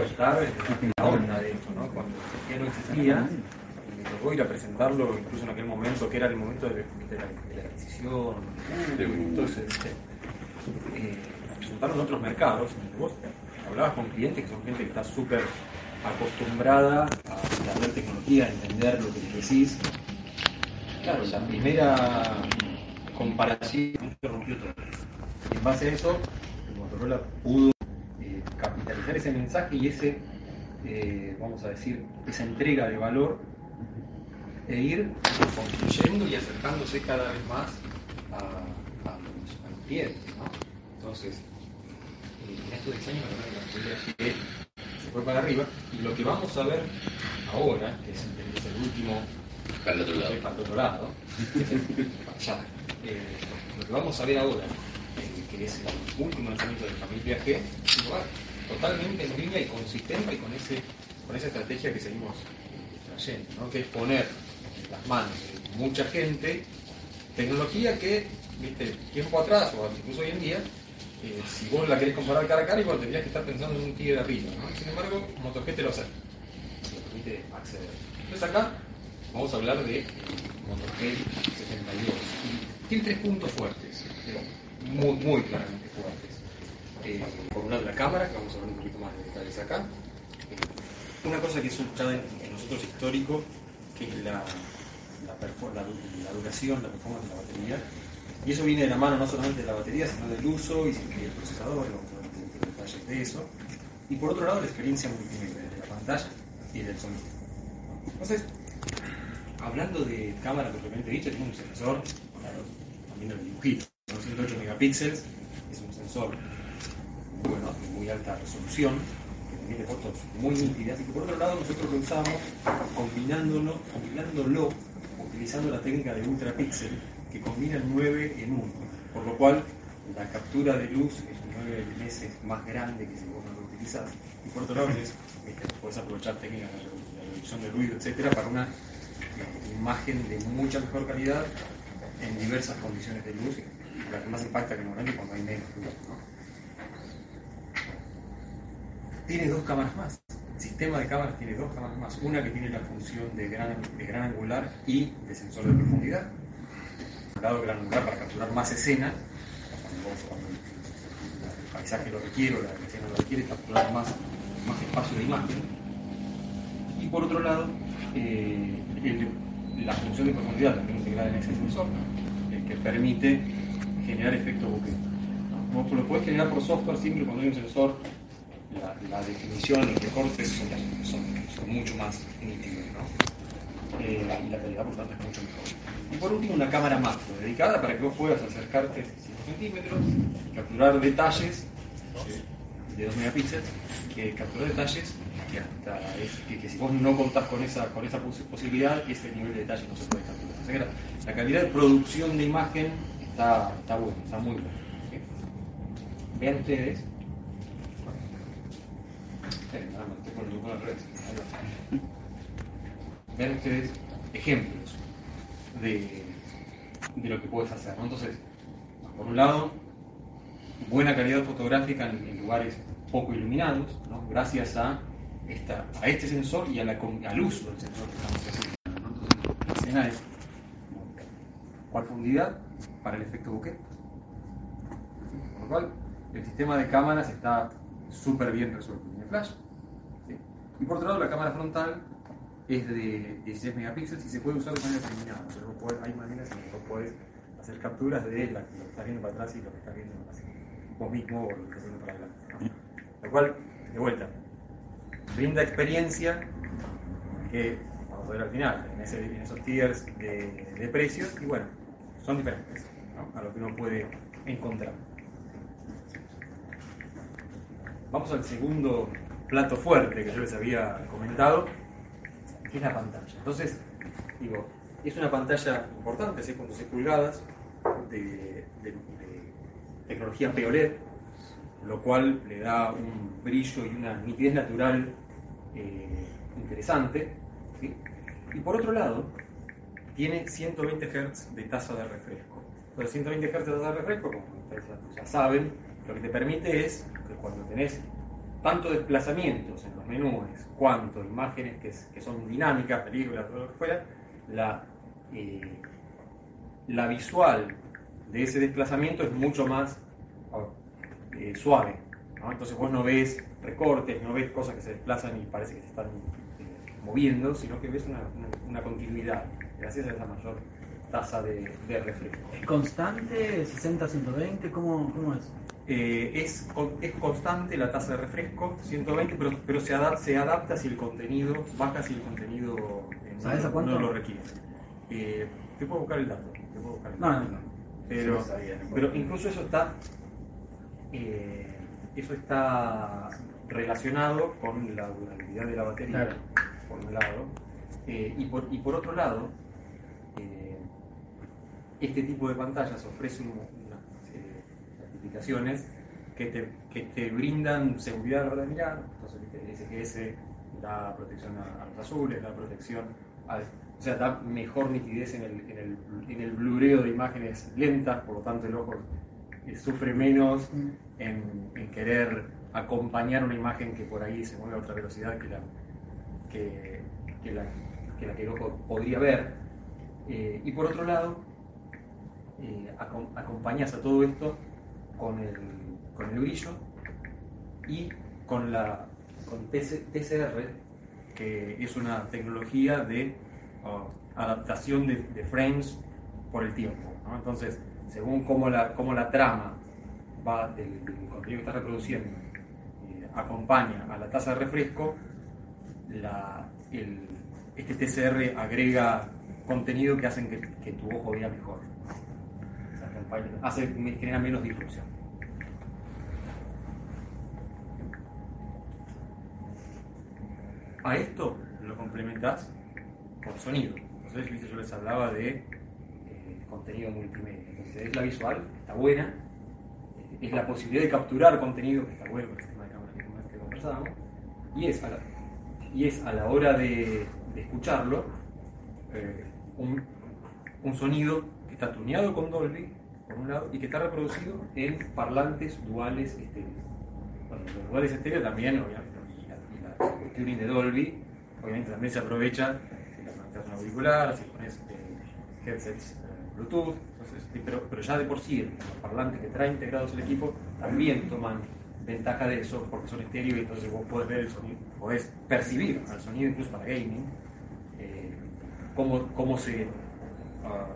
estar en la onda de esto, ¿no? Cuando ya no existía, me tocó ir a presentarlo incluso en aquel momento, que era el momento de, de la, de la adquisición, entonces, eh, presentarlo en otros mercados, vos hablabas con clientes que son gente que está súper acostumbrada a entender tecnología, a entender lo que decís. Claro, la primera comparación rompió todo. Y en base a eso, el Motorola pudo ese mensaje y ese, eh, vamos a decir, esa entrega de valor e ir construyendo y acercándose cada vez más a, a los, a los clientes. ¿no? Entonces, en estos diseños la verdad que la se fue para arriba y lo que vamos a ver ahora, que es, es el último Para el otro lado. para el otro lado, allá, eh, lo que vamos a ver ahora, eh, que es el último lanzamiento de Familia G, totalmente en línea y consistente con, ese, con esa estrategia que seguimos eh, trayendo, que es poner en las manos de mucha gente tecnología que, viste, tiempo atrás o incluso hoy en día, eh, si vos la querés comparar cara a cara, igual tendrías que estar pensando en un tigre arriba. ¿no? Sin embargo, MotoG te lo hace. Te permite acceder. Entonces acá vamos a hablar de MotoG 72. Y tiene tres puntos fuertes, muy, muy claramente fuertes. Eh, un lado la cámara, que vamos a ver un poquito más de detalles acá. Eh, una cosa que es un en, nosotros histórico, que es la, la, la la duración, la performance de la batería. Y eso viene de la mano no solamente de la batería, sino del uso y del procesador, de detalles de eso. Y por otro lado, la experiencia multimedia de la pantalla y del sonido. Entonces, hablando de cámara propiamente dicha, tiene un sensor, claro, también el dibujito, son 108 megapíxeles, es un sensor muy bueno, de muy alta resolución, que tiene fotos muy nítidas, y que por otro lado nosotros lo usamos combinándolo, combinándolo utilizando la técnica de ultrapíxel, que combina el 9 en 1, por lo cual la captura de luz es 9 veces más grande que si vos no lo utilizás, y por otro lado es, este, puedes aprovechar técnicas de redu- de reducción de ruido, etcétera, para una imagen de mucha mejor calidad en diversas condiciones de luz, la que más impacta que normalmente cuando hay menos luz. Tiene dos cámaras más. El sistema de cámaras tiene dos cámaras más. Una que tiene la función de gran, de gran angular y de sensor de profundidad. Un lado gran angular para capturar más escena, cuando, el, paisaje lo requiere o la escena lo requiere, capturar más, espacio de imagen. Y por otro lado, eh, la función de profundidad también integrada en ese sensor, el que permite generar efecto bokeh. ¿no? Lo puedes generar por software siempre cuando hay un sensor, la, la definición, los recortes son, son, son mucho más nítidos, ¿no? Eh, y la calidad por tanto es mucho mejor. Y por último una cámara macro, dedicada para que vos puedas acercarte 5 centímetros, capturar detalles de 2 megapíxeles, que capturar detalles que hasta es, que, que si vos no contás con esa, con esa pos- posibilidad, ese nivel de detalle no se puede capturar. O sea la, la calidad de producción de imagen está, está buena, está muy buena. ¿sí? Vean ustedes. Vean ustedes ejemplos de, de lo que puedes hacer. Entonces, por un lado, buena calidad fotográfica en, lugares poco iluminados, gracias a, esta, a este sensor y a la, al uso del sensor que estamos haciendo. Entonces, la escena es profundidad para el efecto bokeh. Por lo cual, el sistema de cámaras está súper bien resuelto. Tiene flash. Y por otro lado, la cámara frontal es de 16 megapíxeles y se puede usar de manera terminada. Pero hay maneras en que vos podés hacer capturas de la- lo que estás viendo para atrás y lo que estás viendo hacia vos mismo o lo que estás viendo para adelante. Lo cual, de vuelta, brinda experiencia que vamos a ver al final, en, esos tiers de, precios, y bueno, son diferentes a lo que uno puede encontrar. Vamos al segundo plato fuerte que yo les había comentado, que es la pantalla. Entonces, digo, es una pantalla importante, 6.6 pulgadas, de, de- de tecnología POLED, lo cual le da un brillo y una nitidez natural eh, interesante. Y por otro lado, tiene 120 Hz de tasa de refresco. Los 120 Hz de tasa de refresco, como ustedes ya saben, lo que te permite es que cuando tenés tanto desplazamientos en los menús, cuanto imágenes que, son dinámicas, películas, todo lo que fuera, la, eh, la visual de ese desplazamiento es mucho más eh, suave. Entonces vos no ves recortes, no ves cosas que se desplazan y parece que se están eh, moviendo, sino que ves una, continuidad, gracias a esa mayor tasa de, refresco. ¿Es constante? ¿60-120? ¿Cómo, ¿Cómo, es? Eh, es, es constante la tasa de refresco, 120, pero, pero se, adapta, se adapta si el contenido baja, si el contenido no, lo requiere. te puedo buscar el dato. Te puedo buscar el dato. No, no, pero, pero incluso eso está, eh, eso está relacionado con la durabilidad de la batería, por un lado, eh, y, por, y, por, otro lado, eh, este tipo de pantallas ofrece unas certificaciones que te, que te, brindan seguridad a la hora de mirar, entonces que ese da protección a, los azules, da protección a o sea, da mejor nitidez en el, en el, en el blureo de imágenes lentas, por lo tanto el ojo sufre menos mm. en, en, querer acompañar una imagen que por ahí se mueve a otra velocidad que la que, que la, que, la que el ojo podría ver. Eh, y por otro lado, eh, acompañas a todo esto con el, con el brillo y con la con TCR, que es una tecnología de adaptación de, frames por el tiempo. Entonces, según cómo la, cómo la trama va del, contenido que está reproduciendo eh, acompaña a la tasa de refresco, el, este TCR agrega contenido que hacen que, tu ojo vea mejor. Hace, genera menos difusión. A esto lo complementas por sonido. Entonces, yo les hablaba de eh, contenido multimedia. Entonces, es la visual, está buena, es la posibilidad de capturar contenido, que está bueno con el sistema de cámara que, conversábamos, y es a la, y es a la hora de, escucharlo eh, un, un, sonido que está tuneado con Dolby, y que está reproducido en parlantes duales estéreos. Bueno, los duales estéreos también, obviamente, y la, el tuning de Dolby, obviamente también se aprovecha un auricular, si pones eh, headsets eh, Bluetooth, pero, pero, ya de por sí los parlantes que trae integrados el equipo también toman ventaja de eso porque son estéreo y entonces vos podés ver el sonido, podés percibir al sonido incluso para gaming, eh, cómo, cómo, se, ah,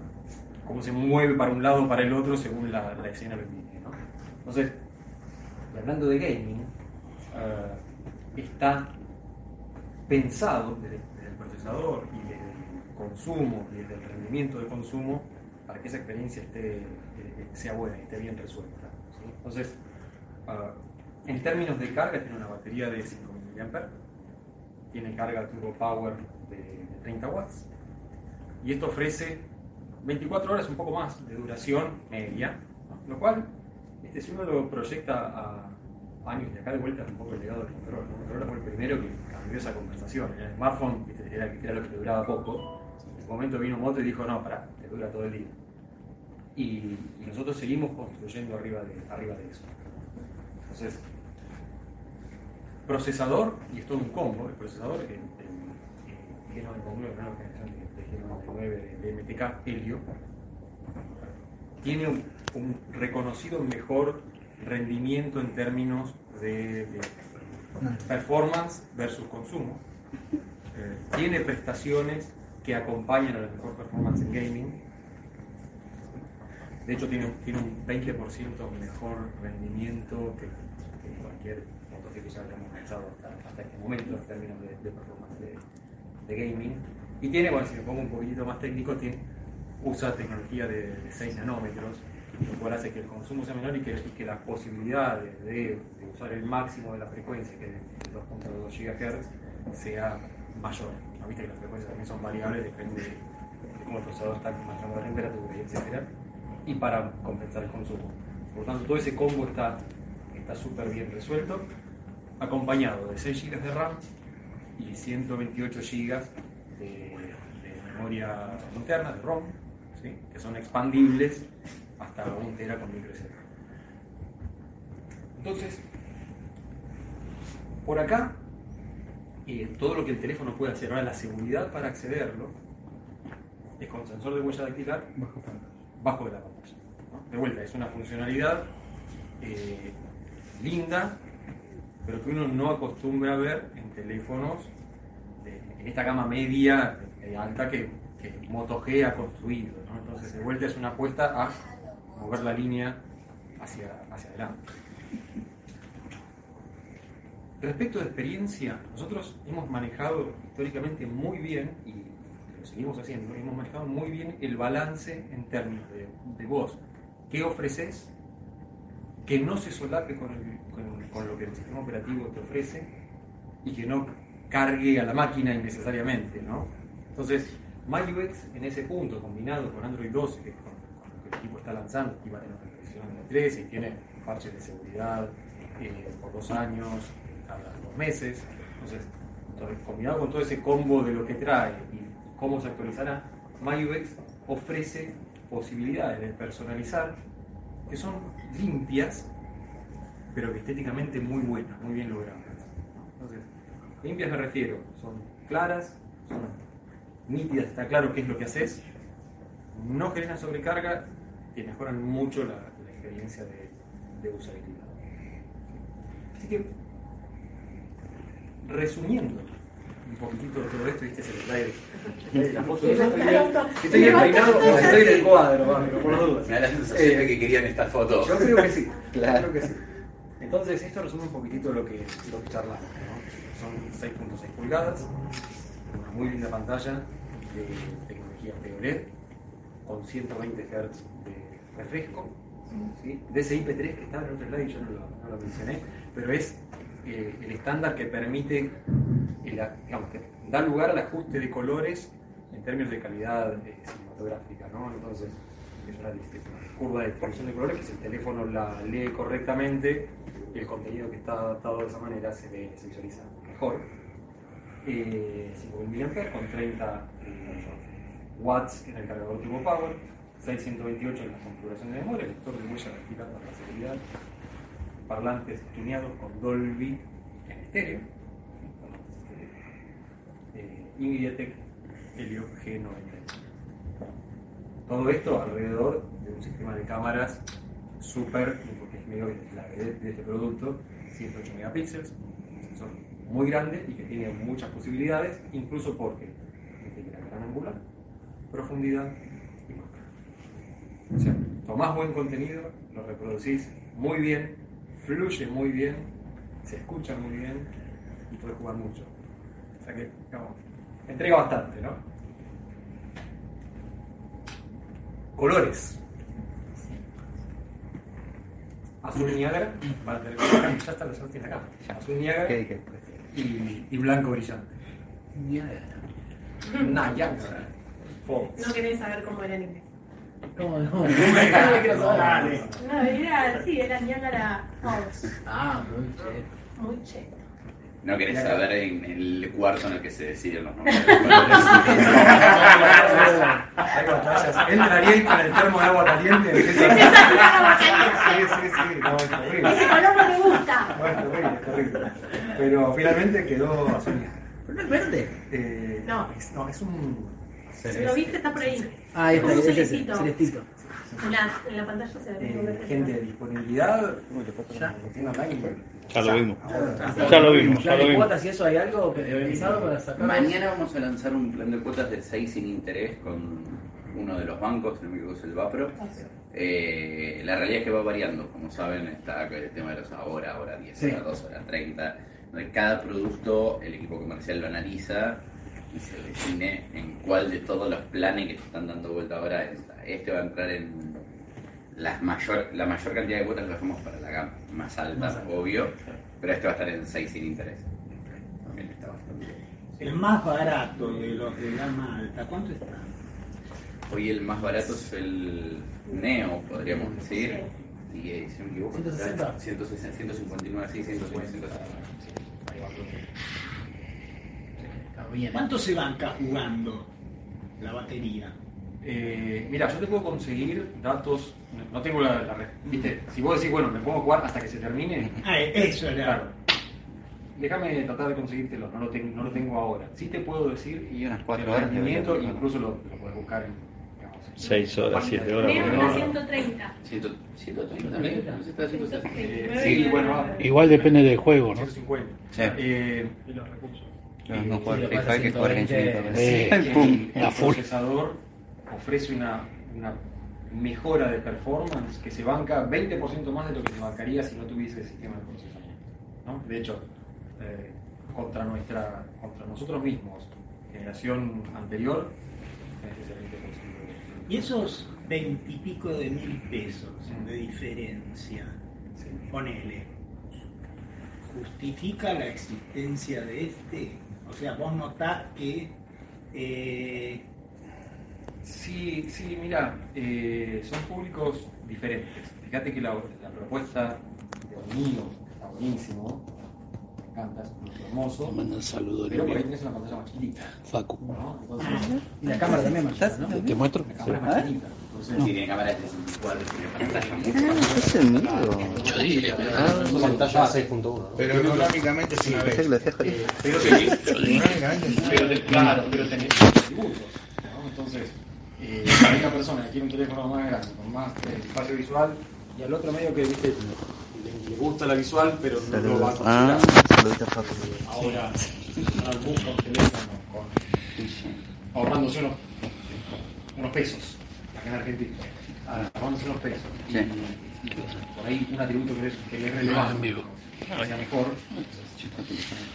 cómo se mueve para un lado o para el otro según la, la escena indique. ¿no? Entonces, hablando de gaming, ah, está pensado desde, el procesador y consumo y del rendimiento de consumo para que esa experiencia esté, eh, sea buena y esté bien resuelta. Entonces, ah, en términos de carga, tiene una batería de 5000 mAh, tiene carga turbo power de 30 watts y esto ofrece 24 horas, un poco más de duración media, lo cual, este, si uno lo proyecta a años, y acá de vuelta es un poco el legado del Motorola. El Motorola fue el primero que cambió esa conversación. El smartphone era, lo que duraba poco momento vino Moto y dijo, no, para, te dura todo el día. Y, nosotros seguimos construyendo arriba de, arriba de eso. Entonces, procesador, y esto es un combo, el procesador, el, el, G99, la generación de, G99 de, MTK Helio, tiene un, reconocido mejor rendimiento en términos de, performance versus consumo. Eh, tiene prestaciones que acompañan a la mejor performance en gaming. De hecho, tiene, tiene un 20% mejor rendimiento que, cualquier motor que ya hayamos lanzado hasta, este momento en términos de, performance de, gaming. Y tiene, bueno, si me pongo un poquitito más técnico, tiene, usa tecnología de, 6 nanómetros, lo cual hace que el consumo sea menor y que, y que las posibilidades de, usar el máximo de la frecuencia, que es 2.2 GHz, sea mayor. Viste que las frecuencias también son variables, depende de, cómo el procesador está manejando la temperatura etcétera, y para compensar el consumo. Por lo tanto, todo ese combo está súper bien resuelto, acompañado de 6 GB de RAM y 128 GB de, memoria interna, de ROM, que son expandibles hasta 1 tera con micro SD. Entonces, Por acá, eh, todo lo que el teléfono puede hacer. Ahora, la seguridad para accederlo es con sensor de huella dactilar bajo de la pantalla. ¿no? De vuelta, es una funcionalidad eh, linda, pero que uno no acostumbra a ver en teléfonos en esta gama media eh, alta que, que Moto G ha construido. Entonces, de vuelta es una apuesta a mover la línea hacia, hacia adelante. Respecto de experiencia, nosotros hemos manejado históricamente muy bien, y lo seguimos haciendo, hemos manejado muy bien el balance en términos de, de vos, qué ofreces, que no se solape con lo que el sistema operativo te ofrece y que no cargue a la máquina innecesariamente, ¿no? Entonces, MyUX en ese punto, combinado con Android 12, que es con, con lo que el equipo está lanzando, y va a tener una versión de 13 y tiene parches de seguridad eh, por dos años, cada dos meses. Entonces, combinado con todo ese combo de lo que trae y cómo se actualizará, MyUX ofrece posibilidades de personalizar que son limpias, pero que estéticamente muy buenas, muy bien logradas. Entonces, limpias me refiero, son claras, son nítidas, está claro qué es lo que haces, no generan sobrecarga, que mejoran mucho la, la experiencia de, de usabilidad. Así que, resumiendo un poquitito todo esto, viste, se le trae la foto. Estoy bien peinado, o estoy en el cuadro, pero por las dudas. Me da la sensación de que querían esta foto. Yo creo que sí, Claro. creo que sí. Entonces, esto resume un poquitito lo que, lo que charlamos. Son 6.6 pulgadas, una muy linda pantalla de tecnología POLED, con 120 Hz de refresco, ¿sí? DCI-P3 que está en otro slide y yo no lo, mencioné, pero es eh, el estándar que permite, el digamos, que da lugar al ajuste de colores en términos de calidad eh, cinematográfica, ¿no? Entonces, es una curva de distribución de colores que si el teléfono la lee correctamente, el contenido que está adaptado de esa manera se ve, se visualiza mejor. Eh, 5000 mAh con 30 eh, watts en el cargador Turbo Power, 628 en la configuración de memoria, lector de huella dactilar para la seguridad, parlantes tuneados con Dolby en estéreo, eh, y Helio G90. Todo esto alrededor de un sistema de cámaras súper, porque es medio la de este producto, 108 megapíxeles, un sensor muy grande y que tiene muchas posibilidades, incluso porque tiene gran angular, profundidad y máscara. O sea, tomás buen contenido, lo reproducís muy bien, fluye muy bien, se escucha muy bien y puedes jugar mucho. O sea que, entrega bastante, ¿no? Colores. Azul Niágara, para tener ya lo tiene acá. Azul Niágara ¿Qué, qué? y, y blanco brillante. Niágara. Falls. No querés saber cómo era en inglés. ¿Cómo no? Dale. No, era, sí, era Niagara Falls. Ah, muy cheto. Muy cheto. No querés saber en el cuarto en el que se deciden los nombres. Entraría ahí con el termo de agua caliente. empieza a- Empieza a tirar agua caliente. Sí, sí, sí. No, es terrible. Ese color no me gusta. No, es terrible, es terrible. Pero finalmente quedó azul. ¿Pero no es verde? Eh, No. Es, no, es un. ¿Lo viste? Está por ahí. Ah, está, Como un celestito. celestito. En la, en la pantalla se ve Eh, verde. gente, disponibilidad. Ya. Lo tiene online. Ya lo vimos. Ya lo vimos, ya ¿Plan lo de vimos. cuotas y eso hay algo pensado para sacar? Mañana vamos a lanzar un plan de cuotas de 6 sin interés con uno de los bancos, el que es el Vapro. Eh, la realidad es que va variando, como saben, está el tema de los ahora, ahora 10, Sí. ahora 2, ahora 30. De Cada producto el equipo comercial lo analiza y se define en cuál de todos los planes que se están dando vuelta ahora está. Este va a entrar en las mayor, la mayor cantidad de cuotas lo hacemos para la gama más alta, Más alta. obvio, pero este va a estar en 6 sin interés. También está bastante bien. El más barato de los de gama alta, ¿cuánto está? Hoy el más barato es el Neo, podríamos decir. Y eh, si no me equivoco, 160. 160, 159, sí, 150. Está bien. ¿Cuánto se banca jugando la batería? Eh, mira, yo te puedo conseguir datos. No tengo la, la re- ¿Viste? Si vos decís, bueno, me pongo a jugar hasta que se termine. Ah, eso era. Claro. déjame tratar de conseguírtelo, no lo, ten- no lo tengo ahora. Sí te puedo decir Y unas el cuatro horas. rendimiento, debería incluso lo, lo puedes buscar en digamos, en Seis la horas, página siete de- horas, Leo por una hora. 130. 130 también. No sé, está 160. Eh, sí, bueno, va. Igual depende del juego, ¿no? 150. Sí. Eh, No, no jugar Sí, Free lo Fire que pasa jugar 120, Genshin eh, Impact. el, procesador ofrece una, una mejora de performance que se banca 20% más de lo que se bancaría si no tuviese sistema de procesamiento. ¿no? De hecho, eh, contra, nuestra, contra nosotros mismos, generación anterior, es ese 20% de- Y esos veintipico de mil pesos de diferencia, sí. ponele, ¿justifica la existencia de este? O sea, vos notás que eh, Sí, sí, mira, eh, son públicos diferentes. Fíjate que la, la propuesta de mío está buenísimo, me encanta, es muy hermoso, Te mando un saludo, pero por ahí tienes una pantalla más chiquita, Facu. ¿no? Entonces, Y la cámara también me ayuda, ¿no? ¿Te muestro? la cámara es más chiquita. Entonces, Tiene cámara de 64, tiene pantalla Ah, más. es el mío. Ah, pantalla 6.1. Pero económicamente es una pensé que vez. lo decía Jorge. Eh, pero tenés, Económicamente una pero vez. te- claro, pero tenés atributos, ¿no? Entonces, eh, hay una persona que quiere un teléfono más grande, con más eh, espacio visual, y al otro medio que viste, le, le gusta la visual, pero no lo va a. Ah, ahora, busca un teléfono con, ahorrándose unos, unos pesos, acá en Argentina, Ah, ahorrándose unos pesos. Y, Sí. y por ahí un atributo que, es- que le es relevante, que sea mejor.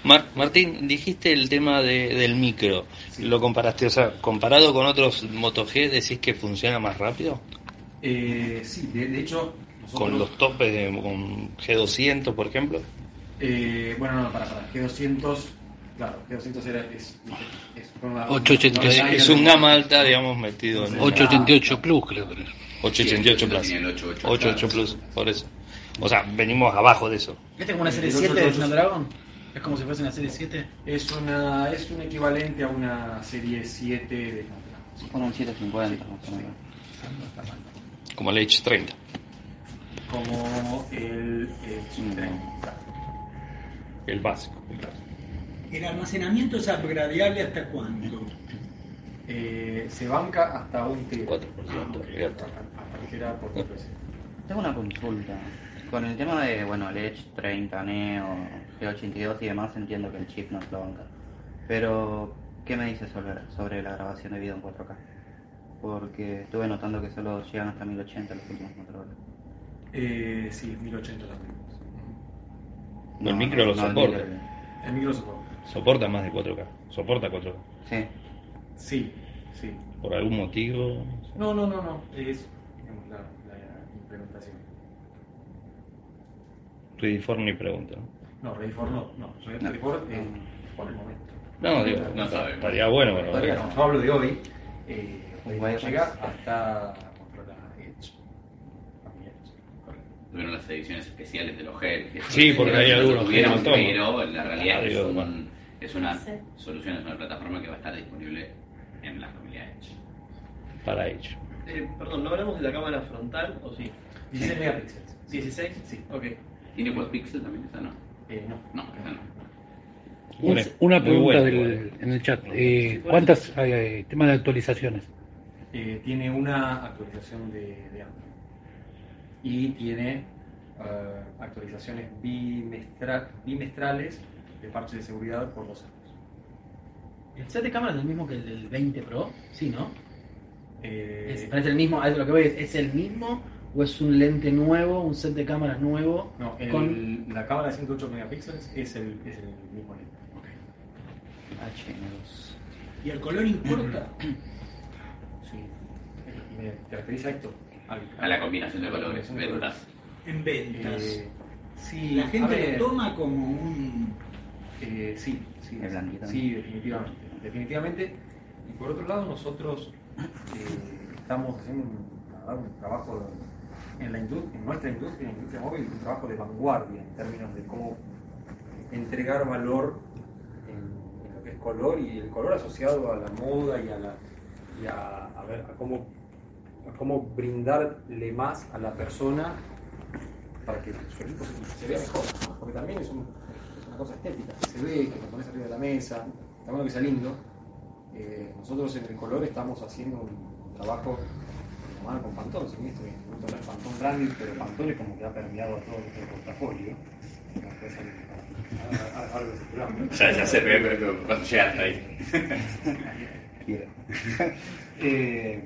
Mar- Martín, dijiste el tema de- del micro. Lo comparaste, o sea, comparado con otros Moto G, decís que funciona más rápido. Eh, sí, de, de hecho, nosotros, Con los topes de con G200, por ejemplo. eh, bueno, no, para, para, G200, claro, G200 era, es, es, una- 886. una- Es un gama alta, digamos, metido en 888 Plus, creo que es. 888 Sí, Plus. tiene el 88 88 Plus, por eso. O sea, venimos abajo de eso. ¿Viste como una serie El 7 de 888. Snapdragon? Es como si fuese una serie 7. Es, una, es un equivalente a una serie 7 de Snapdragon. Con un 750, más o menos. Como el H30. Como el, el 30. El básico. el almacenamiento es upgradeable hasta cuánto. Eh, se banca hasta un tera. 4%. fíjate. Hasta que era por veces. Tengo una consulta. Con el tema de, bueno, el Edge 30, Neo, G82 y demás, entiendo que el chip no es la banca. Pero, ¿qué me dices sobre, sobre la grabación de video en 4K? Porque estuve notando que solo llegan hasta 1080 los últimos controles. Eh, sí, 1080 también. No, el micro lo el soporta. micro- El micro soporta. Soporta más de 4K. Soporta 4K. Sí. Sí, sí. Por algún motivo. No, no, no, no. Es digamos, la, la implementación. Ready ni pregunta. ¿no? No, Ready for no. No, Ready No. for eh, por el momento. No, digo, No sabemos. estaría bueno, pero Todavía no. Yo hablo de hoy. Eh, Wi-Fi. llega hasta controlar Edge. A mi Edge. Tuvieron las ediciones especiales de los gel. Sí, porque hay lo algunos que no. Pero en la realidad Ah, es, un- bueno. es una Sí. solución, es una plataforma que va a estar disponible en la familia Edge. para ello. Eh, perdón, ¿no hablamos de la cámara frontal o sí? 16 megapíxeles. ¿16? Sí. Ok. ¿Tiene quad pixel también? Esa no. Eh, no. No, esa no. Bueno, Una pregunta bueno, del- en el chat. Eh, ¿Cuántas eh, temas de actualizaciones? Eh, tiene una actualización de, de Android. Y tiene eh, actualizaciones bimestra- bimestrales de parches de seguridad por dos años. ¿El set de cámara es el mismo que el del 20 Pro? Sí, ¿no? Eh, Es, parece el mismo, a eso lo que voy, ¿es, es el mismo o es un lente nuevo, un set de cámaras nuevo? no, el- con- la cámara de 108 megapíxeles es el, es el mismo lente. HN2. ¿Y el color importa? Sí. ¿Me te referís a esto? Al- A la combinación de colores, de ventas. En ventas. Eh, sí, la gente ver, lo toma como un... eh, sí, sí, sí, definitivamente, definitivamente. Y por otro lado, nosotros eh, estamos haciendo un, un trabajo en, la en nuestra industria, en la industria móvil, un trabajo de vanguardia en términos de cómo entregar valor en, lo que es color y el color asociado a la moda y a la y a, ver a cómo cómo brindarle más a la persona para que su equipo se, vea mejor, porque también es, un- es una cosa estética, se ve, que lo pones arriba de la mesa, está bueno que sea lindo. Eh, nosotros en el color estamos haciendo un trabajo mano con Pantón, si esto es no es Pantón Branding, pero Pantón es como que ha permeado a todo nuestro portafolio. No. Ya, ya se ve pero cuando llegaste ahí. Quiero. Eh,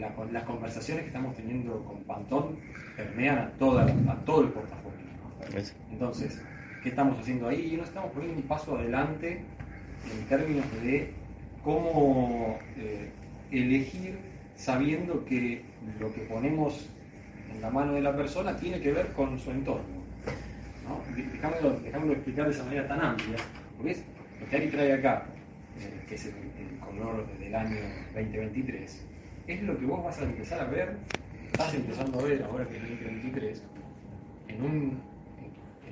la- las conversaciones que estamos teniendo con Pantón permean a, toda, a todo el portafolio. ¿no? Entonces, ¿qué estamos haciendo ahí? Y nos estamos poniendo un paso adelante en términos de cómo eh, elegir sabiendo que lo que ponemos en la mano de la persona tiene que ver con su entorno. ¿no? De- Dejámoslo, dejámoslo explicar de esa manera tan amplia, porque lo que Ari trae acá, eh, que es el, color del año 2023, es lo que vos vas a empezar a ver, estás empezando a ver ahora que es 2023, en, un,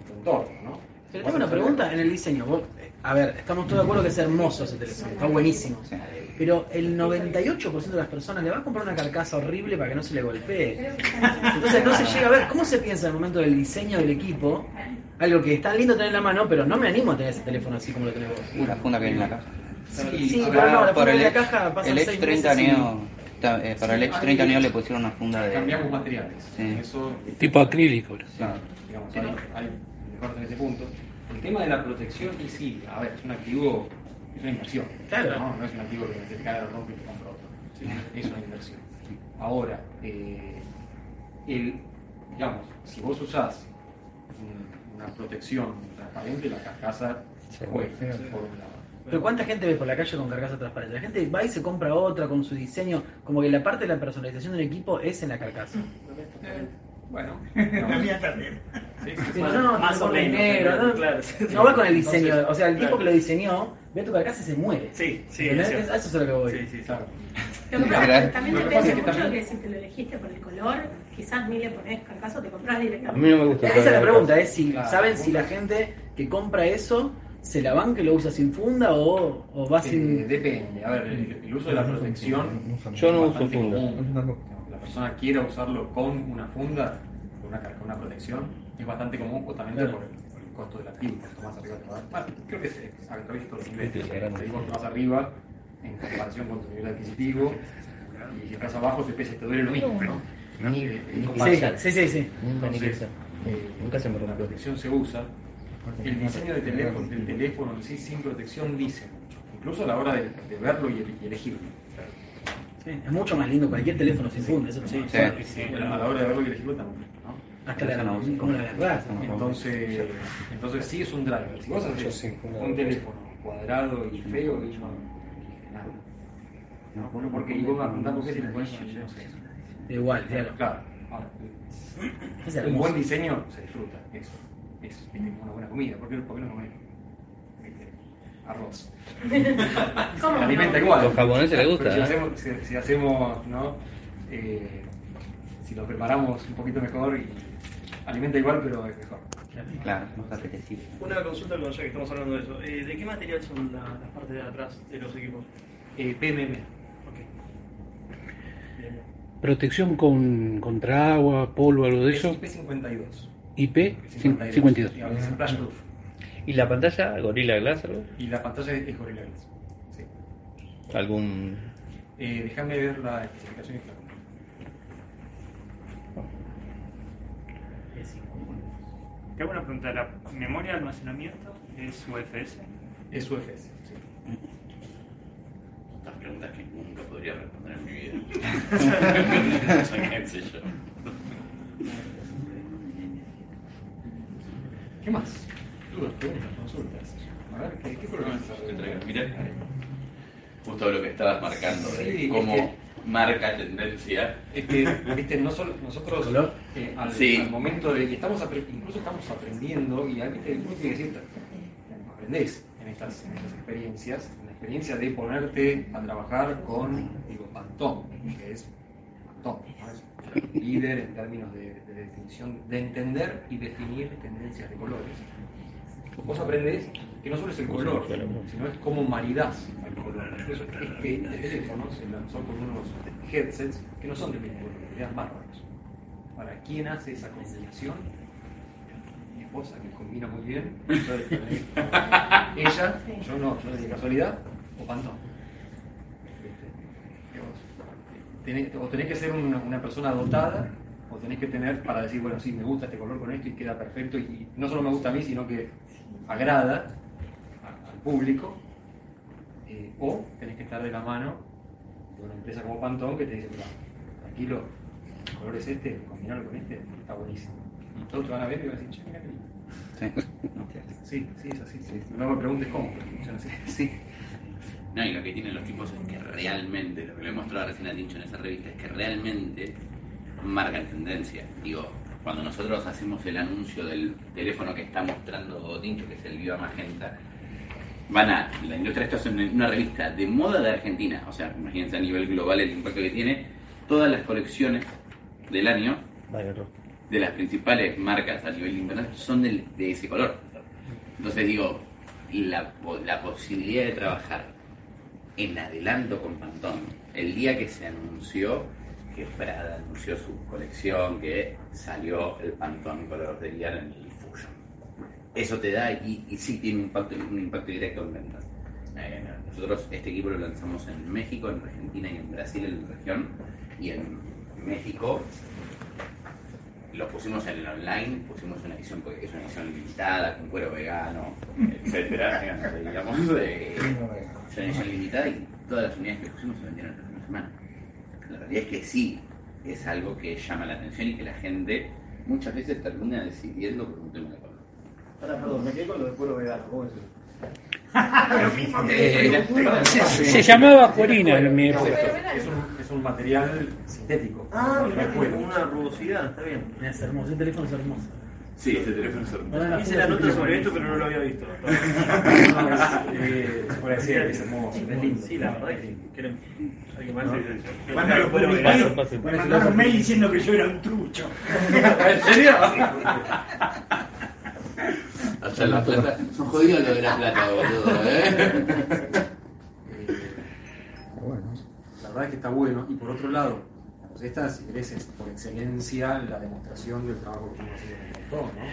tu entorno, ¿no? Pero tengo una pregunta en el diseño. Vos, eh, a ver, estamos todos de acuerdo que es hermoso ese teléfono, está buenísimo. Pero el 98% de las personas le va a comprar una carcasa horrible para que no se le golpee. Entonces no se llega a ver cómo se piensa en el momento del diseño del equipo. Algo que está lindo tener en la mano, pero no me animo a tener ese teléfono así como lo tenés vos. La funda que viene en la caja. Sí, sí, pero no, la Por funda el de la caja pasan el Edge seis 30 meses y- Neo, ta- eh, para el Sí, Edge ahí 30 Neo le pusieron una funda de... cambiamos materiales. Sí. Eso, Tipo acrílico. claro, digamos, hay, hay mejor en ese punto. El tema de la protección, y sí, a ver, es un activo, es una inversión. Claro. No, no es un activo que se cae, lo rompe y te compra otro. Sí, Es una inversión. Ahora, eh, el, digamos, si vos usás un- una protección transparente, la carcasa se juega, por un lado. Pero ¿cuánta gente ves por la calle con carcasa transparente? La gente va y se compra otra con su diseño, como que la parte de la personalización del equipo es en la carcasa. Bueno, La mía también. sí, sí, sí. Sí, no, no, Más o menos, pero no, claro. no va con el diseño, Entonces, o sea, el tipo claro. que lo diseñó, ve tu carcasa y se muere. Sí, sí. A eso es a lo que voy. Sí, sí, Claro. Lo que pasa es que también depende es que mucho también- que si te lo elegiste por el color, quizás ni le pones carcaso, te compras A directamente. mí no me gusta. Esa es la pregunta, es si Claro. saben si la gente que compra eso se la banca y lo usa sin funda o, o va Eh, sin... depende. A ver, el, el uso de la protección. Yo no uso funda. común. Persona quiera usarlo con una funda, con una, con una protección, es bastante común justamente Claro. por, el, por el costo del activo. Cuanto más arriba te va. Bueno, creo que a través de todos los niveles. Si más arriba, en comparación con tu nivel adquisitivo, y si estás abajo, te pesa te duele lo mismo, ¿no? Sí, sí, sí. Entonces, eh, Nunca se me la rompió. protección se usa. El diseño de teléfono, del teléfono en sí sin protección dice mucho, incluso a la hora de, de verlo y elegirlo. Sí, Es mucho más lindo cualquier teléfono sin funda, eso sí. Sí. A la hora de verlo y elegirlo también. ¿no? Hasta la, como la verdad. Entonces, entonces sí es un driver. Si vos haces un teléfono cuadrado y feo, y no, nada. No, porque y vos vas a contar por qué si le pones no sé. Igual, claro. Claro. Ahora, un buen diseño se disfruta, eso. Es una buena comida. ¿Por qué, por qué no comer viste, arroz? ¿Cómo Se no? alimenta igual. Los japoneses les gusta, si ¿eh? hacemos, si, si hacemos, ¿no? Eh, si lo preparamos un poquito mejor y alimenta igual, pero es mejor. Claro, más apetecible. Una consulta con ya que estamos hablando de eso. Eh, ¿De qué material son la- las partes de atrás de los equipos? Eh, PMM. Ok. Bien. Protección con, contra agua, polvo, algo de eso. IP52. IP 52. Y a veces Flash Proof. ¿Y la pantalla? ¿Gorilla Glass algo? Y la pantalla es Gorilla Glass. Sí. ¿Algún...? Eh, déjame ver la especificación y compro. Te hago una pregunta. ¿La memoria de almacenamiento es UFS? Es UFS. Sí. Estas preguntas que nunca podría responder en mi vida. ¿Qué más? Dudas, preguntas, consultas. A ver, ¿qué, problemas. Mirá, justo lo que estabas marcando, de Sí, cómo es marca tendencia. Es que, viste, no solo nosotros eh, al, Sí. al momento de que estamos incluso estamos aprendiendo y ahí viste, uno tiene que decir, aprendés en estas, en estas experiencias, en la experiencia de ponerte a trabajar con digo, Pantón, que es Pantón, ¿no? es un líder en términos de, de definición, de entender y definir tendencias de colores. Vos aprendés que no solo es el color, sino es cómo maridás al color. Eso es que el teléfono se lanzó con unos headsets que no son del mismo color, que eran bárbaros. Para quién hace esa combinación es esposa que combina muy bien. Ella, yo no, yo de casualidad, o pantón. Tenés- o tenés que ser una, una persona dotada, o tenés que tener para decir, bueno, sí, me gusta este color con esto y queda perfecto, y, y no solo me gusta a mí, sino que agrada al público, eh, o tenés que estar de la mano de una empresa como Pantón que te dice, tranquilo, el color es este, combinarlo con este, está buenísimo. Y todos te van a ver y van a decir, che, mira qué lindo. Sí, sí, es así. sí. No me preguntes cómo, pero funciona así. Sí. No, y lo que tienen los tipos es que realmente, lo que le he mostrado recién a Tincho en esa revista, es que realmente marcan tendencia. Digo, cuando nosotros hacemos el anuncio del teléfono que está mostrando Tincho, que es el Viva Magenta, van a, la industria, esto es una revista de moda de Argentina, o sea, imagínense a nivel global el impacto que tiene, todas las colecciones del año de las principales marcas a nivel internacional son del- de ese color. Entonces digo, la, la posibilidad de trabajar en adelanto con Pantón, el día que se anunció que Prada anunció su colección, que salió el Pantón color de Diana en el Fusion. Eso te da y, y sí tiene un impacto, un impacto directo en ventas. Eh, nosotros este equipo lo lanzamos en México, en Argentina y en Brasil, en la región, y en México lo pusimos en el online, pusimos una edición, porque es una edición limitada, con cuero vegano, etcétera, digamos, eh, es una edición limitada y todas las unidades que pusimos se vendieron en la primera semana. La realidad es que sí, es algo que llama la atención y que la gente muchas veces termina decidiendo por un tema de color. Ahora, perdón, me quedé con lo de cuero vegano. ¿Cómo es eso? Eh, Se, llamaba Corina en mi época. Es un, material sintético. Ah, no es una rugosidad, está bien. Es hermoso, ese teléfono es hermoso. Sí, este teléfono es hermoso. Hice la nota sobre esto, pero no lo había visto. Eh, se puede decir que es hermoso, es lindo. Sí, la verdad que. Alguien más dice, Bueno, vegano. me mandaron un mail diciendo que yo era un trucho. ¿En serio? O sea, la plata, son jodidos lo de la plata, boludo, ¿eh? La verdad es que está bueno. Y por otro lado, pues esta, si querés, es por excelencia la demostración del trabajo que uno hace en el montón, ¿no?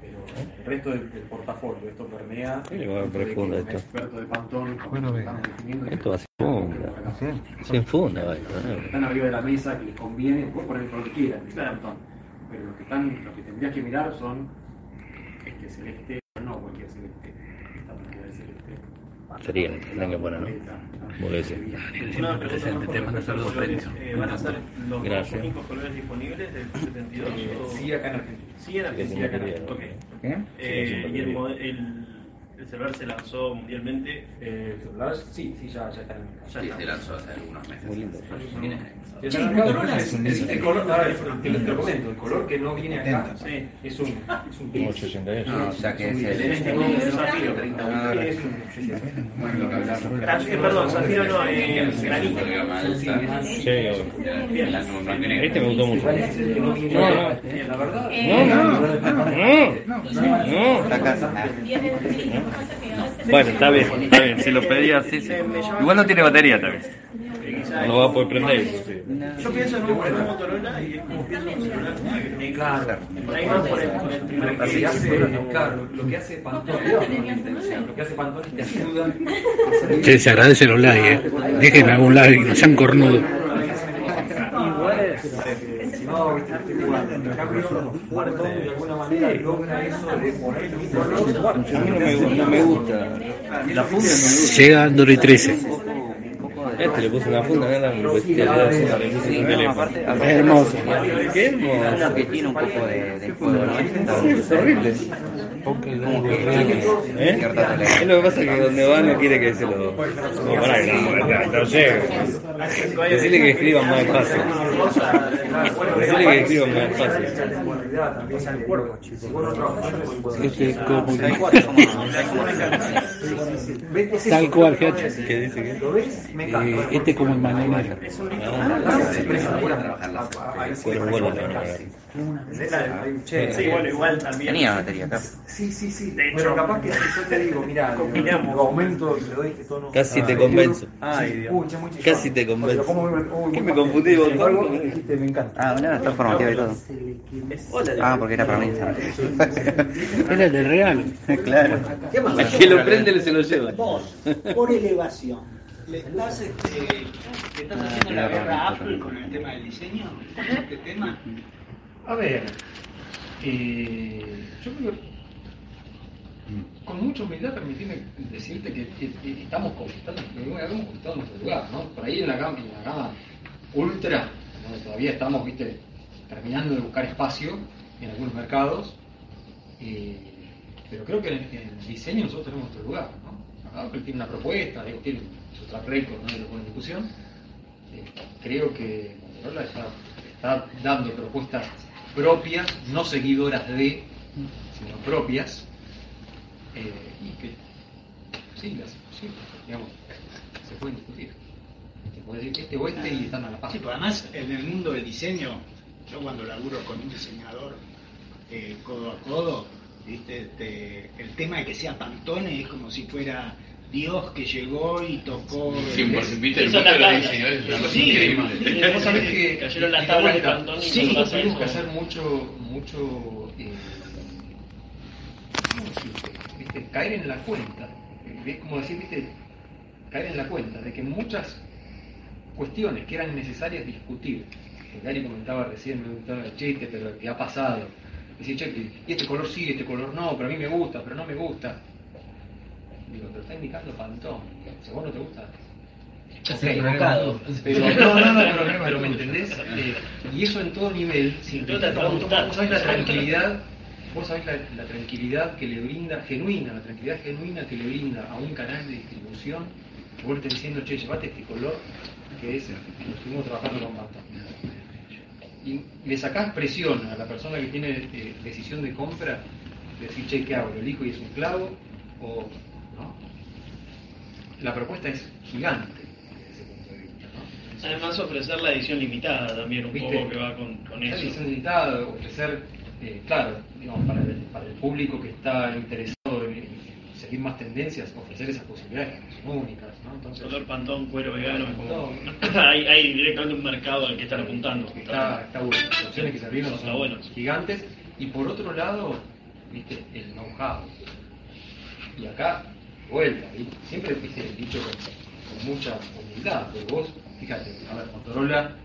Pero el resto del, del portafolio, esto permea. Sí, bueno, profundo un esto. experto de Pantón, como Bueno, estamos definiendo, Esto va sin funda. Sin funda, va esto, Los que ¿no? están arriba de la mesa, que les conviene, vos poner el color que quieran, de Pantón. Pero los que están, los que tendrías que mirar son este celeste, no cualquier celeste. Esta cantidad de celeste. Sería, tendrán que ponerlo. Bolese. Una pregunta te manda saludos, eh, ¿Van a ser los Gracias. únicos colores disponibles del 72? Eh, o- sí, acá en Argentina. Sí, en Argentina. Sí, acá en Argentina. Ok. ¿Qué? Eh, y el, el, el celular se lanzó mundialmente. Eh, el celular, sí, sí, ya, ya está en el mercado. Ya Sí, está. se lanzó hace algunos meses. Muy lindo. Sí, el Es- es- color, ahora, te lo te lo comento, el color que no viene acá Sí. es un, es un gris. No, o sea que es el- celeste, es un el zafiro, zafiro. 30 es un sí, sí. Bueno, lo que hablamos. Perdón, Zafiro no, granito. Este me gustó mucho. No, no, la verdad. No, no, no, no. Esta casa. Bueno, está bien, está bien. Si lo pedía así, sí. Igual no tiene batería también. No lo va a poder prender. sí. Yo pienso en un, Motorola y es como pienso en un celular Claro. Lo que hace, claro, lo que hace Pantone, lo que hace Pantone es te ayuda Che, se agradece los likes, eh. Dejen algún like, no sean cornudos. Si no, viste, estoy jugando. En cambio, Pantone de alguna manera logra eso de ponerle un color. A mí no me, gu- no me gusta. La funda no me gusta. Llega Android 13. Este le puse una funda, aparte hermoso. Qué hermoso. que tiene un poco de, Es horrible. ¿Eh? Es lo que pasa que donde va no quiere que se lo. No, pará, que no, no, llegue. Decirle que escriban más fácil. Decirle que escriban más fácil. Este, como- Tal cual, GH. ¿Qué dice que? Eh, este como el. Para Bueno, bueno, verdad. Sí, bueno, igual también. Tenía batería acá. Sí, sí, sí. De hecho, capaz que si yo te digo, mira, combinamos. aumento y le doy este tono. Casi te Ah, convenzo. Ay. Dios. Uy, muy. Casi te convenzo. ¿Qué me confundí, dijiste, me encanta. Ah, mirá, está formativa y todo. Ah, porque era para mí. Era el del real. claro. ¿Qué más? El que lo prende se lo lleva. Vos, por elevación, ¿le estás, este, le estás haciendo la guerra a Apple con el tema del diseño? ¿Este tema? A ver, eh, yo creo con mucha humildad permitime decirte que, que- que estamos conquistando, hemos conquistado nuestro lugar, ¿no? Por ahí en la gama, en la gama ultra, donde todavía estamos, viste, terminando de buscar espacio en algunos mercados, pero creo que en, el diseño nosotros tenemos nuestro lugar, ¿no? Apple tiene una propuesta, digo, tiene su track record, no lo pone en discusión. Eh, creo que Motorola está dando propuestas propias, no seguidoras de, sino propias, eh, y que sí, las, sí, digamos, se pueden discutir. Se puede decir este o este y están a la paz. Sí, pues además en el mundo del diseño, yo cuando laburo con un diseñador eh, codo a codo, ¿viste? Este, el tema de que sea Pantone es como si fuera Dios que llegó y tocó. Sí, el- por viste el mundo de los diseñadores es Sí, increíble. Vos sabés que Cayeron las tablas de y Sí, tuvimos que eso. hacer mucho, mucho, eh, ¿cómo decirte? ¿Viste? caer en la cuenta. Es como decir, viste, caer en la cuenta de que muchas cuestiones que eran necesarias discutir, Gary comentaba recién, me gustaba el chiste, pero que ha pasado. Decir, che, y este color sí, este color no, pero a mí me gusta, pero no me gusta. Digo, pero está indicando Pantón. Si vos no te gusta, Estás Ok, equivocado. pero, no, no, no, pero, pero me entendés. Eh, y eso en todo nivel, te va a vos, sabés la tranquilidad, vos sabés la, la tranquilidad que le brinda, genuina, la tranquilidad genuina que le brinda a un canal de distribución, que vos le estés diciendo, che, llevate este color, que es el que lo estuvimos trabajando con Pantone. Y le sacás presión a la persona que tiene eh, decisión de compra, de decir, che, ¿qué hago? ¿Lo elijo y es un clavo? O, ¿no? La propuesta es gigante desde ese punto de vista, ¿no? Además ofrecer la edición limitada también un ¿Viste? poco que va con, eso. edición limitada, ofrecer, eh, claro, digamos, para el, para el público que está interesado en, en seguir más tendencias, ofrecer esas posibilidades que son únicas, ¿no? Entonces, Color pantón, cuero vegano, como... Hay, hay directamente un mercado al que están apuntando. está, está bueno. Las opciones que se abrieron Está son bueno. gigantes. Y por otro lado, viste, el know-how. Y acá, vuelta, ¿viste? siempre viste, dicho con, mucha humildad, pero vos, fíjate, a ver, Motorola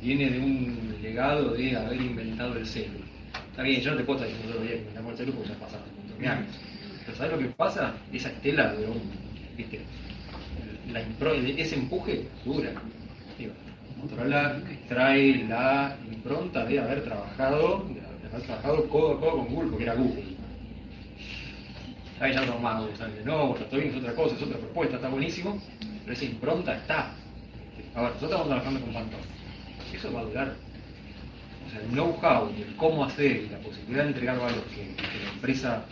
viene de un legado de haber inventado el celu. Está bien, yo no te puedo estar diciendo que inventamos el celu porque ya pasaste un montón de años. Pero ¿sabes lo que pasa? Esa estela de un, viste, la impro- ese empuje dura. Motorola trae la impronta de haber trabajado, de haber trabajado codo a codo con Google, porque era Google. Ahí ya no más Google, ¿sabes? No, está todo bien, es otra cosa, es otra propuesta, está buenísimo, pero esa impronta está. A ver, nosotros estamos trabajando con Pantone. Eso va a durar. O sea, el know-how y el cómo hacer y la posibilidad de entregar valor que, que la empresa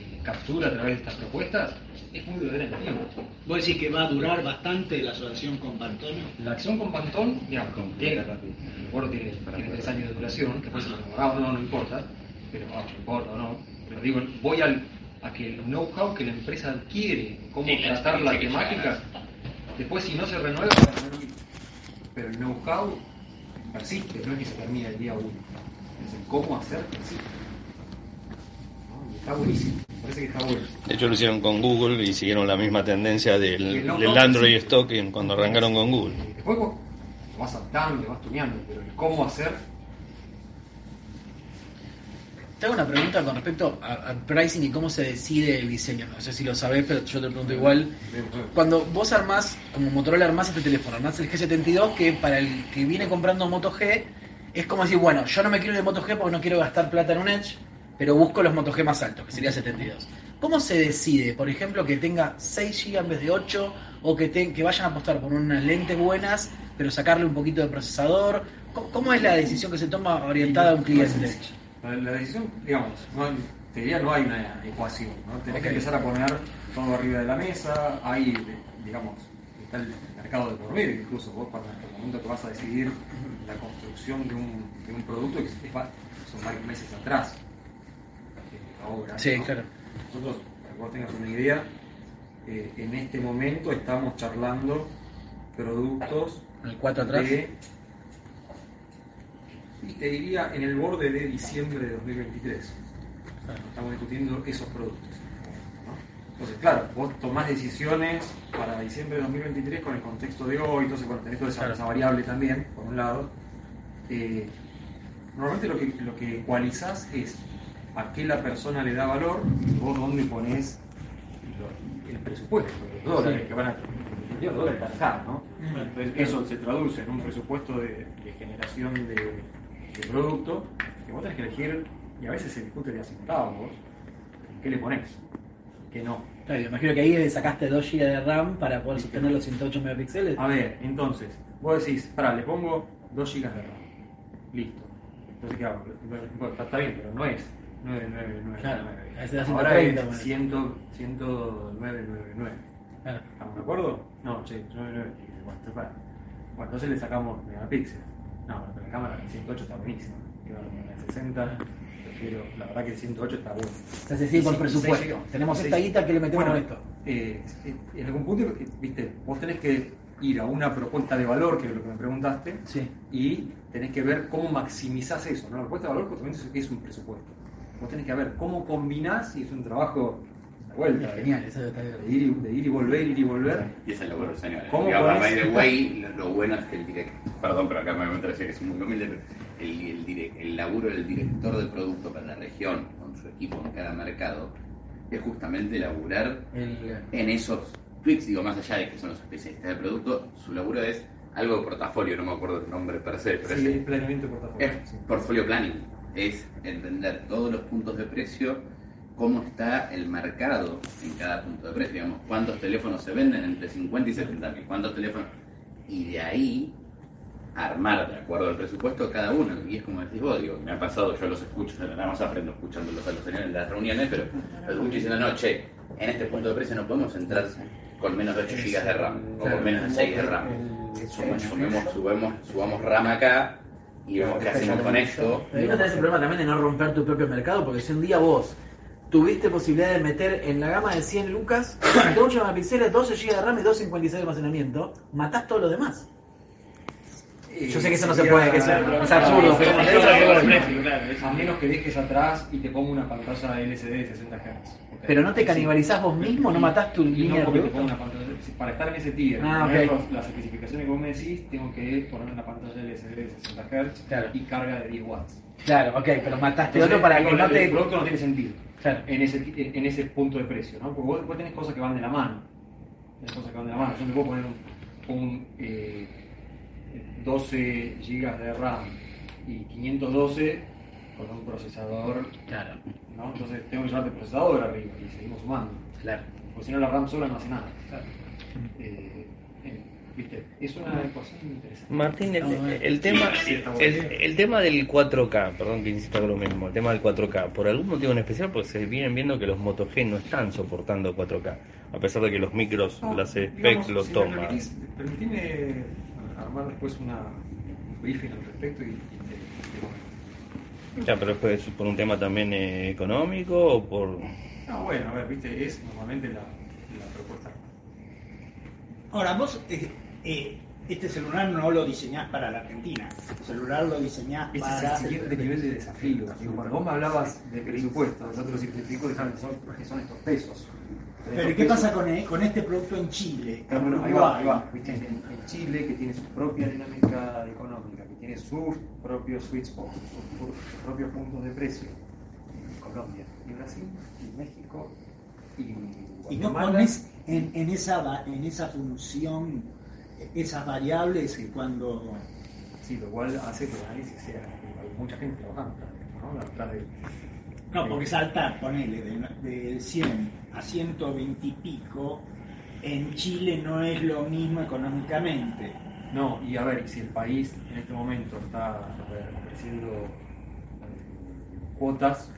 eh, captura a través de estas propuestas es muy duradera en el tiempo. ¿Vos decís que va a durar bastante la asociación con Pantone? La acción con Pantón, digamos, tiene, el acuerdo tiene, tiene tres años de duración, que puede ser renovado o no, no importa, pero ah, no importa o no, pero digo, voy al, a que el know-how que la empresa adquiere, cómo Sí, tratar la temática, después si no se renueva, va a tener un- pero el know-how persiste, no es que se termina el día uno, es el cómo hacer persiste. ¿no? Y está buenísimo, parece que está bueno. De hecho lo hicieron con Google y siguieron la misma tendencia del, del no, Android sí. Stock en- cuando arrancaron con Google. Después vos lo vas adaptando, lo vas tuneando, pero el cómo hacer Te hago una pregunta con respecto al pricing y cómo se decide el diseño. No sé si lo sabés, pero yo te pregunto igual. Cuando vos armás, como Motorola armás este teléfono, armás el G72, que para el que viene comprando Moto G, es como decir, bueno, yo no me quiero ir de Moto G porque no quiero gastar plata en un Edge, pero busco los Moto G más altos, que sería 72. ¿Cómo se decide, por ejemplo, que tenga 6 GB en vez de 8, o que, que vayan a apostar por unas lentes buenas, pero sacarle un poquito de procesador? ¿Cómo, cómo es la decisión que se toma orientada a un cliente? La, la decisión, digamos, no te diría no hay una ecuación, ¿no? Tenés que empezar a poner todo arriba de la mesa, hay, digamos, está el mercado de por medio, incluso vos en el momento que vas a decidir la construcción de un, de un producto que son varios meses atrás. eh, Ahora, Sí, ¿no? claro. Nosotros, para que vos tengas una idea, eh, en este momento estamos charlando productos El 4 atrás. de, y te diría en el borde de diciembre de 2023. Estamos discutiendo esos productos. ¿no? Entonces, claro, vos tomás decisiones para diciembre de 2023 con el contexto de hoy, entonces, bueno, tenés toda esa, Claro. esa variable también, por un lado. Eh, normalmente lo que, lo que ecualizás es a qué la persona le da valor y vos dónde ponés el presupuesto, los dólares Sí. que van a. Entonces eso se traduce en un presupuesto de, de generación de, de producto que vos tenés que elegir, y a veces se discute de a centavos, ¿qué le pones? ¿Qué no? Claro, imagino que ahí sacaste 2 GB de RAM para poder sostener los 108 megapíxeles. A ver, entonces, vos decís, pará, le pongo 2 GB de RAM. Listo. Entonces, ¿qué hago? Bueno, está, bien, pero no es 999. Claro, a veces da Ahora 130, es bueno. 100, 10999. Claro. ¿Estamos de acuerdo? No, che, 99. Bueno, entonces, pará. Bueno, entonces le sacamos megapíxeles. No, pero la cámara del 108 está buenísima. Va a la 60. Prefiero, la verdad que el 108 está bueno. Se hace así por presupuesto. Tenemos esta guita que le metemos Bueno, en esto. eh, eh, en algún punto, viste, vos tenés que ir a una propuesta de valor, que es lo que me preguntaste, Sí. y tenés que ver cómo maximizás eso. ¿no? La propuesta de valor justamente es- es un presupuesto. Vos tenés que ver cómo combinás, y es un trabajo vuelta. ¿eh? Genial, eso está De ir, y, de ir y volver, ir y volver. Y ese es lo bueno, señores. ¿Cómo Digamos, by the way, lo, lo bueno es que el director, perdón, pero acá me voy a meter así, que es muy humilde, pero el, el, direc- el laburo del director de producto para la región, con su equipo en cada mercado, es justamente laburar El, en esos tweaks, digo, más allá de que son los especialistas de producto, su laburo es algo de portafolio, no me acuerdo el nombre per se, pero Sí, es, el planeamiento de portafolio. es portfolio planning, es entender todos los puntos de precio, cómo está el mercado en cada punto de precio, digamos, cuántos teléfonos se venden entre 50 y 70 mil, cuántos teléfonos, y de ahí armar de acuerdo al presupuesto cada uno, y es como decís vos, digo, me ha pasado, yo los escucho, nada más aprendo escuchándolos a los señores en las reuniones, pero los escucho diciendo, no, che, en este punto de precio no podemos entrar con menos de 8 GB de RAM, o con menos de 6 de RAM, Sumemos- sumemos, subemos, subamos RAM acá, y vemos qué hacemos con esto, Pero no tenés el problema también de no romper tu propio mercado, porque si un día vos tuviste posibilidad de meter en la gama de 100 lucas, 8 megapíxeles, 12 GB de RAM y 256 de almacenamiento, matás todo lo demás. Yo sé que eso no se puede, que es absurdo, pero. A menos que dejes atrás y te ponga una pantalla LCD de 60 Hz. Pero no te canibalizás vos mismo, no matás tu línea no de porque te producto. ponga una pantalla. si Para estar en ese tier, Ah, las especificaciones que vos me decís, tengo que poner una pantalla LCD de 60 Hz Claro. y carga de 10 watts. Claro, ok, pero mataste Entonces, otro para que no te. El producto no tiene sentido Claro. en ese, en, ese punto de precio, ¿no? Porque vos, vos tenés cosas que van de la mano. Tenés cosas que van de la mano. Yo te puedo poner un, un, eh, 12 GB de RAM y 512 con un procesador, Claro, ¿no? Entonces tengo que llevarte el procesador arriba y seguimos sumando. claro. Porque si no la RAM sola no hace nada. Eh, eh, ¿Viste? Es una ecuación interesante. Martín, el, tema, el, tema del 4K, perdón que insista con lo mismo, el tema del 4K, por algún motivo en especial, pues se vienen viendo que los Moto G no están soportando 4K, a pesar de que los micros, No, las specs digamos, lo si toman. Permitime armar después una, un briefing al respecto y, y te- te- Ya, pero es por un tema también eh, económico o por... No, bueno, a ver, viste, es normalmente la, la propuesta. Ahora, vos eh, eh, este celular no lo diseñás para la Argentina. El celular lo diseñás Ese para... es el siguiente nivel de desafío. Digo, cuando vos me hablabas de presupuesto, yo te lo simplifico y que son estos pesos. Pero ¿y qué pasa con, eh, con este producto en Chile? Claro, en bueno, ahí va, ahí va. Viste, en, en Chile, que tiene su propia dinámica económica, que tiene sus propios sweet spots, sus, sus propios puntos de precio. En Colombia, y Brasil, y México, y Y no Guatemala. pones en, en, esa, en esa función esas variables que cuando... Sí, lo cual hace que el análisis sea. Hay mucha gente trabajando, ¿no? Atrás de- No, porque saltar, ponele, de, de 100 a 120 y pico, en Chile no es lo mismo económicamente. No, y a ver, si el país en este momento está ofreciendo eh, cuotas,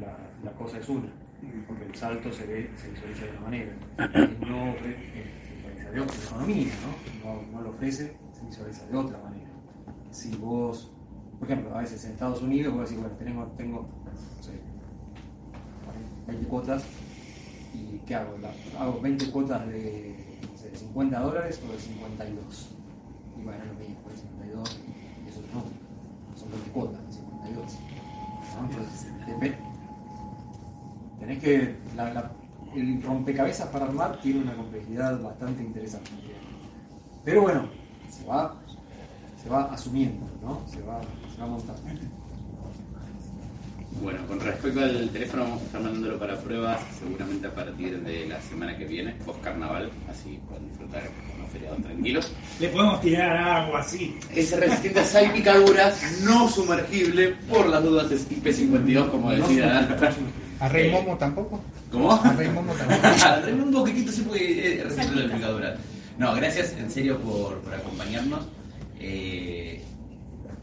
la, la cosa es una, porque el salto se ve, se visualiza de una manera. No eh, de otra, economía, ¿no? ¿no? No lo ofrece, se visualiza de otra manera. si vos, por ejemplo, a veces en Estados Unidos vos decís, bueno, tengo, tengo no sé, 20 cuotas y ¿qué hago? La- hago 20 cuotas de, no sé, de 50 dólares o de 52. Y bueno, lo mismo, de 52 y eso no, son 20 cuotas de 52. ¿no? Entonces, tenés que, la- la- el rompecabezas para armar tiene una complejidad bastante interesante. Pero bueno, se va, se va asumiendo, ¿no? Se va, se va montando. Bueno, con respecto al teléfono, vamos a estar mandándolo para pruebas seguramente a partir de la semana que viene, post carnaval, así pueden disfrutar unos feriados tranquilos. Le podemos tirar agua así. Es resistente a salpicaduras, no sumergible, por las dudas es IP52, como decía. ¿A Rey Momo tampoco? ¿Cómo? A Rey Momo tampoco. Dame un poquitito sí porque eh, resiste la salpicadura. No, gracias en serio por, por acompañarnos. Eh,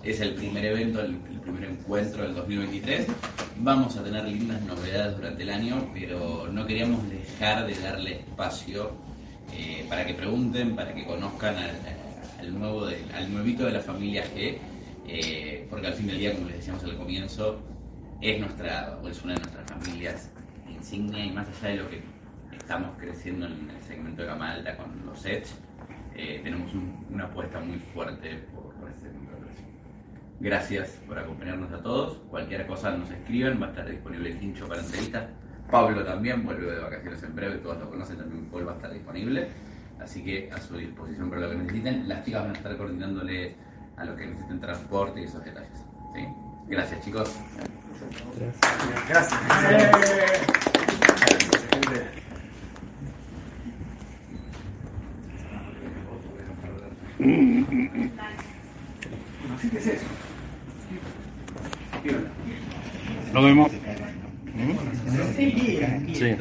es el primer evento, el, el primer encuentro del 2023. Vamos a tener lindas novedades durante el año, pero no queríamos dejar de darle espacio eh, para que pregunten, para que conozcan al, al nuevo de- al nuevito de la familia G, eh, porque al fin del día, como les decíamos al comienzo, es nuestra, o es una de nuestras familias insignia y más allá de lo que estamos creciendo en el segmento de gama alta con los Edge, eh, tenemos un- una apuesta muy fuerte por, por este segmento de precio. Gracias por acompañarnos a todos. Cualquier cosa nos escriben, va a estar disponible el Tincho para entrevistas. Pablo también vuelve de vacaciones en breve, todos lo conocen, también Paul va a estar disponible. Así que a su disposición para lo que necesiten. Las chicas van a estar coordinándole a lo que necesiten transporte y esos detalles. ¿sí? Gracias chicos. Gracias. Así que es eso. Nos vemos. Sí.